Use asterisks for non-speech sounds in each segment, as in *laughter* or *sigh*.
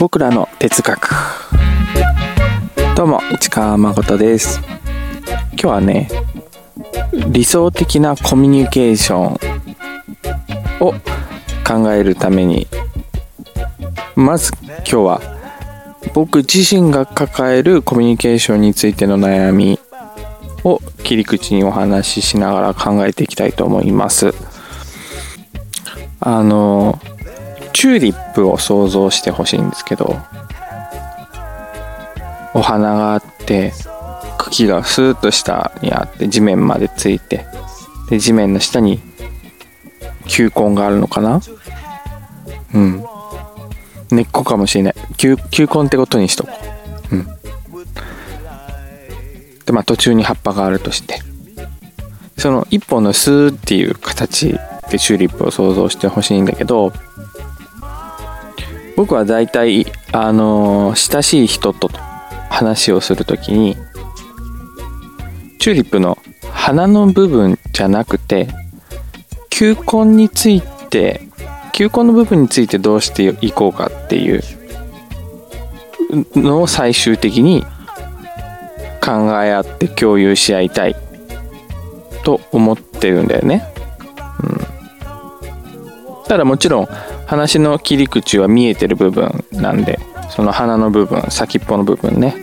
僕らの哲学。どうも市川誠です。今日はね理想的なコミュニケーションを考えるためにまず今日は僕自身が抱えるコミュニケーションについての悩みを切り口にお話ししながら考えていきたいと思います。あのチューリップを想像してほしいんですけどお花があって茎がスーッと下にあって地面までついてで地面の下に球根があるのかな？うん。根っこかもしれない。球球根ってことにしとこう。うん。でまあ途中に葉っぱがあるとして。その一本のスーっていう形でチューリップを想像してほしいんだけど僕は大体あの親しい人と話をする時にチューリップの花の部分じゃなくて球根について球根の部分についてどうしていこうかっていうのを最終的に考え合って共有し合いたいと思ってるんだよね。うん、ただもちろん話の切り口は見えてる部分なんでその花の部分先っぽの部分ね。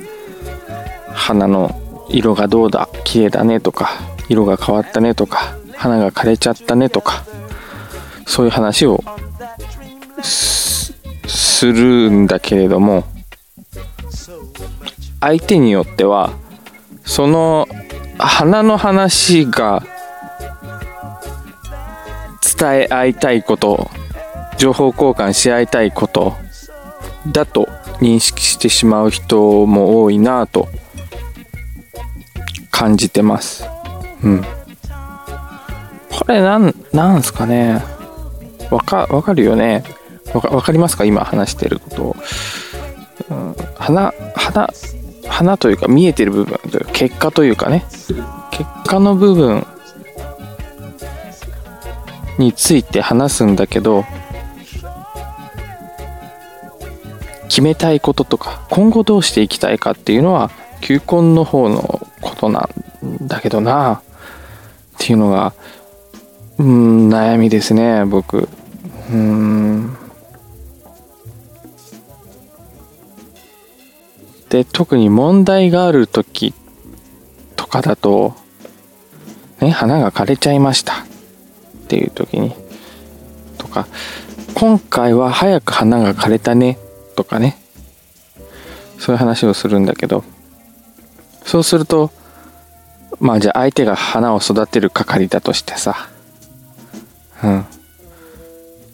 花の色がどうだ綺麗だねとか色が変わったねとか花が枯れちゃったねとかそういう話をするんだけれども相手によってはその花の話が伝え合いたいこと情報交換し合いたいことだと認識してしまう人も多いなと感じてます。うん。これなん、なんすかね。わか、わかるよね。わかわかりますか？今話してること。うん、花、花、花というか見えてる部分というか結果というかね。結果の部分について話すんだけど、決めたいこととか今後どうしていきたいかっていうのは球根の方のことなんだけどなっていうのがうん悩みですね僕。うん。で特に問題がある時とかだとね花が枯れちゃいましたっていう時にとか今回は早く花が枯れたねとかね。そういう話をするんだけど。そうするとまあじゃあ相手が花を育てる係だとしてさ。うん。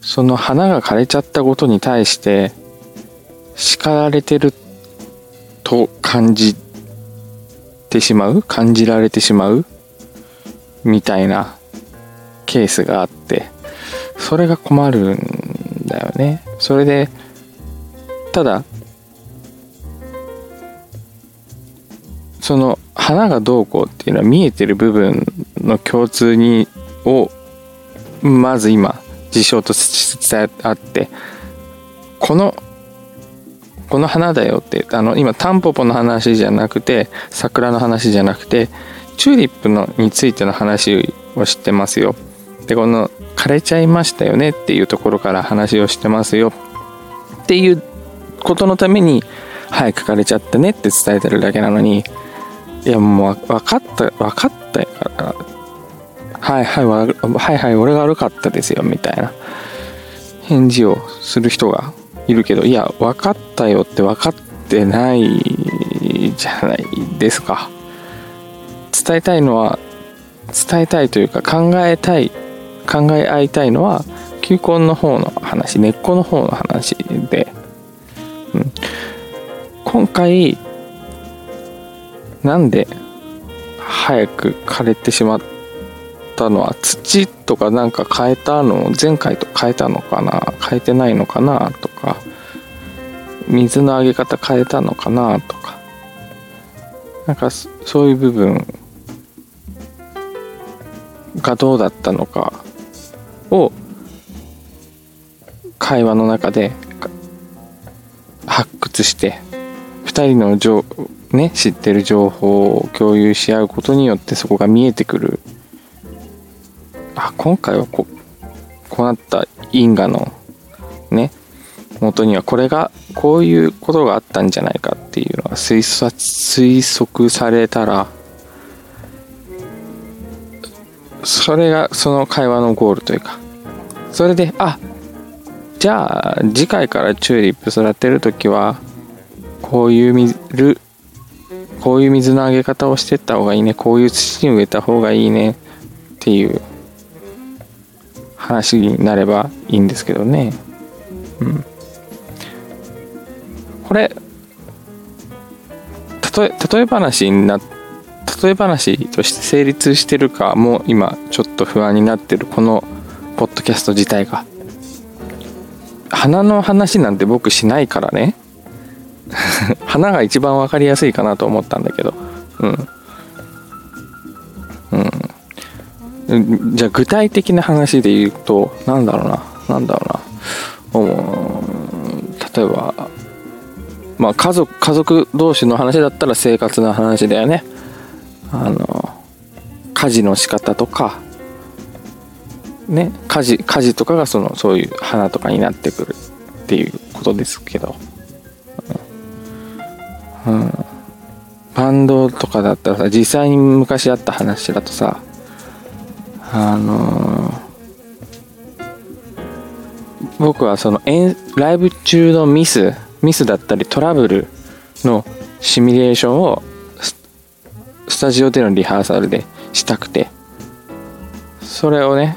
その花が枯れちゃったことに対して叱られてると感じてしまう？感じられてしまう？みたいなケースがあって。それが困るんだよね。それでただその花がどうこうっていうのは見えてる部分の共通にをまず今事象と伝えあってこのこの花だよってあの今タンポポの話じゃなくて桜の話じゃなくてチューリップのについての話をしてますよ。でこの枯れちゃいましたよねっていうところから話をしてますよ。っていうことのために早く枯れちゃったねって伝えてるだけなのにいやもう分かった分かったはいはいはいはい俺が悪かったですよみたいな返事をする人がいるけどいや分かったよって分かってないじゃないですか。伝えたいのは伝えたいというか考えたい考え合いたいのは球根の方の話根っこの方の話で、今回なんで早く枯れてしまったのは土とかなんか変えたの前回と変えたのかな変えてないのかなとか水のあげ方変えたのかなとかなんかそういう部分がどうだったのかを会話の中で発掘して2人の情、ね、知ってる情報を共有し合うことによってそこが見えてくる。あ今回はここうなった因果のね元にはこれがこういうことがあったんじゃないかっていうのが推察推測されたらそれがその会話のゴールというかそれであじゃあ次回からチューリップ育てる時はこういう水こういう水のあげ方をしてった方がいいね。こういう土に植えた方がいいね。っていう話になればいいんですけどね。うん。これ例え例え話にな例え話として成立してるかも今ちょっと不安になってるこのポッドキャスト自体が。花の話なんて僕しないからね。*laughs* 花が一番分かりやすいかなと思ったんだけど。うん。うん。じゃあ具体的な話で言うとなんだろうな。なんだろうな。例えばまあ家族家族同士の話だったら生活の話だよね。あの家事の仕方とか。ね。家事家事とかがそのそういう花とかになってくるっていうことですけど、うん、バンドとかだったらさ実際に昔あった話だとさあの僕はそのライブ中のミスミスだったりトラブルのシミュレーションをスタジオでのリハーサルでしたくてそれをね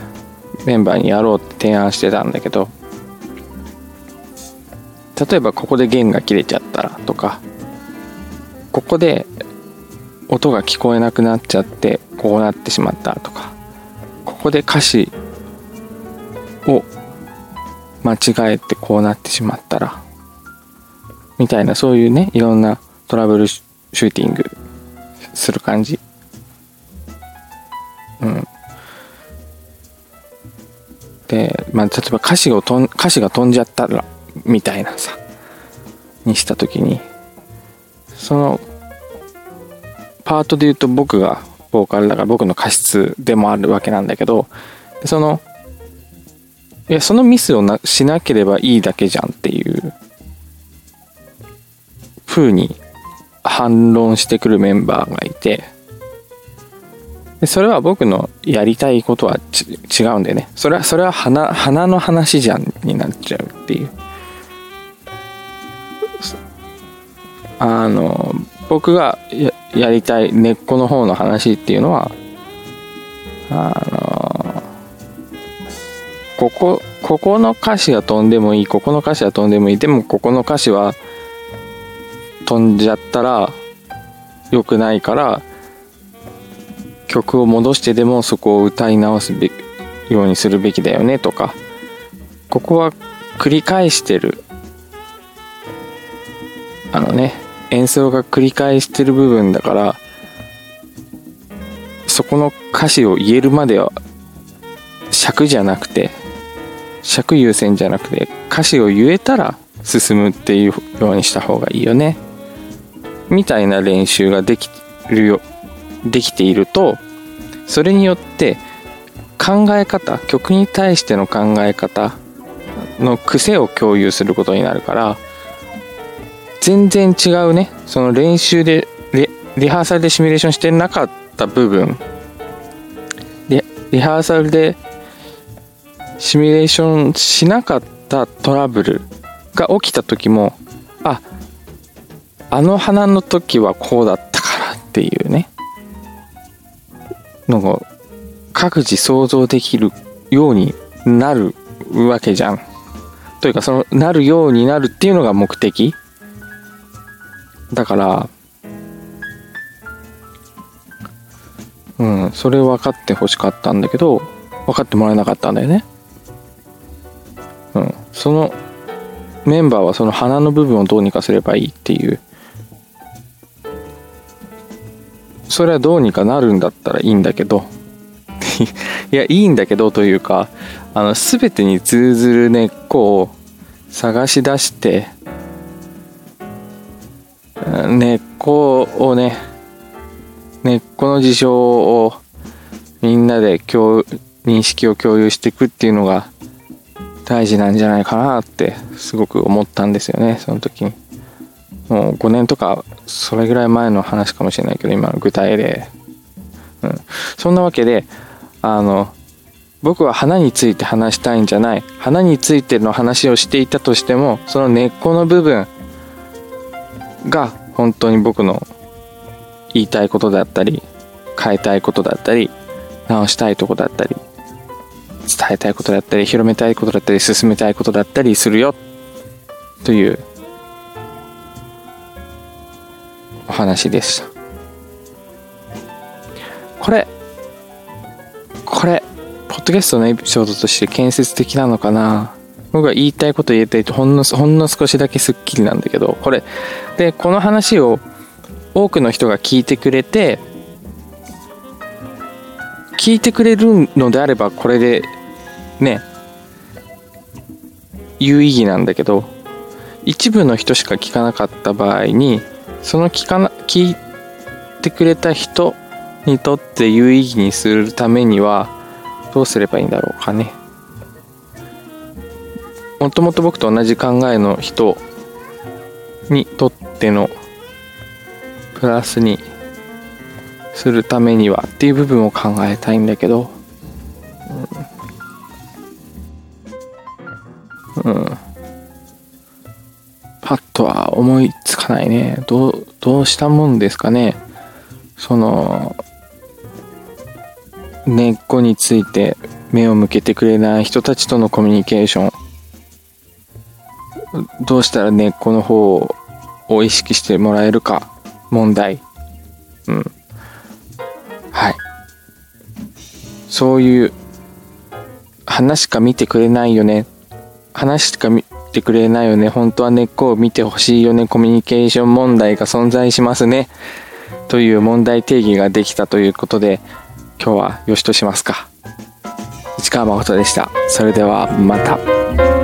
メンバーにやろうって提案してたんだけど例えばここで弦が切れちゃったらとかここで音が聞こえなくなっちゃってこうなってしまったとかここで歌詞を間違えてこうなってしまったらみたいなそういうねいろんなトラブルシューティングする感じ。うん。でまあ例えば歌詞をとん歌詞が飛んじゃったらみたいなさにした時にそのパートで言うと僕がボーカルだから僕の過失でもあるわけなんだけどそのいやそのミスをなしなければいいだけじゃんっていう風に反論してくるメンバーがいてでそれは僕のやりたいことは違うんだよね。それはそれは花花の話じゃんになっちゃうっていう。あの僕がやりたい根っこの方の話っていうのはあのここここの歌詞が飛んでもいいここの歌詞は飛んでもいいでもここの歌詞は飛んじゃったら良くないから曲を戻してでもそこを歌い直すようにするべきだよねとかここは繰り返してる。あのね。演奏が繰り返してる部分だからそこの歌詞を言えるまでは尺じゃなくて尺優先じゃなくて歌詞を言えたら進むっていうようにした方がいいよね。みたいな練習ができるよできているとそれによって考え方曲に対しての考え方の癖を共有することになるから全然違うね。その練習でリハーサルでシミュレーションしてなかった部分。リハーサルでシミュレーションしなかったトラブルが起きた時もああの花の時はこうだったからっていうね。のが各自想像できるようになるわけじゃん。というかそのなるようになるっていうのが目的。だからうんそれ分かってほしかったんだけど分かってもらえなかったんだよね。うんそのメンバーはその花の部分をどうにかすればいいっていうそれはどうにかなるんだったらいいんだけど *laughs* いやいいんだけどというかあの全てに通ずる根っこを探し出して根っこをね根っこの事象をみんなで共認識を共有していくっていうのが大事なんじゃないかなってすごく思ったんですよねその時に。もう5年とかそれぐらい前の話かもしれないけど今の具体例。うん。そんなわけであの僕は花について話したいんじゃない。花についての話をしていたとしてもその根っこの部分が本当に僕の言いたいことだったり変えたいことだったり直したいとこだったり伝えたいことだったり広めたいことだったり進めたいことだったりするよというお話でした。これこれポッドキャストのエピソードとして建設的なのかな？僕が言いたいこと言えたいとほんのほんの少しだけすっきりなんだけどこれ。でこの話を多くの人が聞いてくれて聞いてくれるのであればこれでね有意義なんだけど一部の人しか聞かなかった場合にその聞かな聞いてくれた人にとって有意義にするためにはどうすればいいんだろうかね。もともと僕と同じ考えの人にとってのプラスにするためにはっていう部分を考えたいんだけど、うん、うん、パッとは思いつかないね。どうどうしたもんですかね。その根っこについて目を向けてくれない人たちとのコミュニケーション。どうしたら根っこの方を意識してもらえるか問題。うん。はい。そういう話しか見てくれないよね。話しか見てくれないよね。本当は根っこを見てほしいよね。コミュニケーション問題が存在しますね。という問題定義ができたということで今日はよしとしますか。市川誠でした。それではまた。